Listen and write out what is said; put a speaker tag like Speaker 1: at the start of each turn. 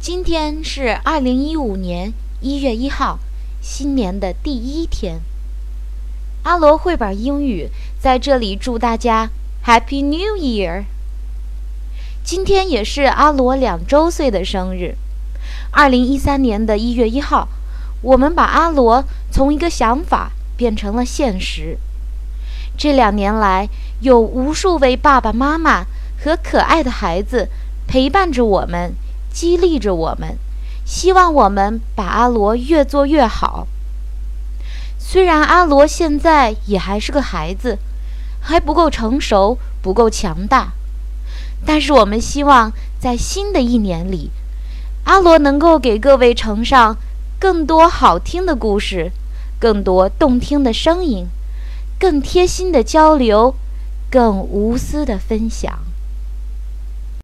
Speaker 1: 今天是二零一五年一月一号，新年的第一天。阿罗绘本英语在这里祝大家 Happy New Year！今天也是阿罗两周岁的生日。二零一三年的一月一号，我们把阿罗从一个想法变成了现实。这两年来，有无数位爸爸妈妈和可爱的孩子陪伴着我们。激励着我们，希望我们把阿罗越做越好。虽然阿罗现在也还是个孩子，还不够成熟，不够强大，但是我们希望在新的一年里，阿罗能够给各位呈上更多好听的故事，更多动听的声音，更贴心的交流，更无私的分享。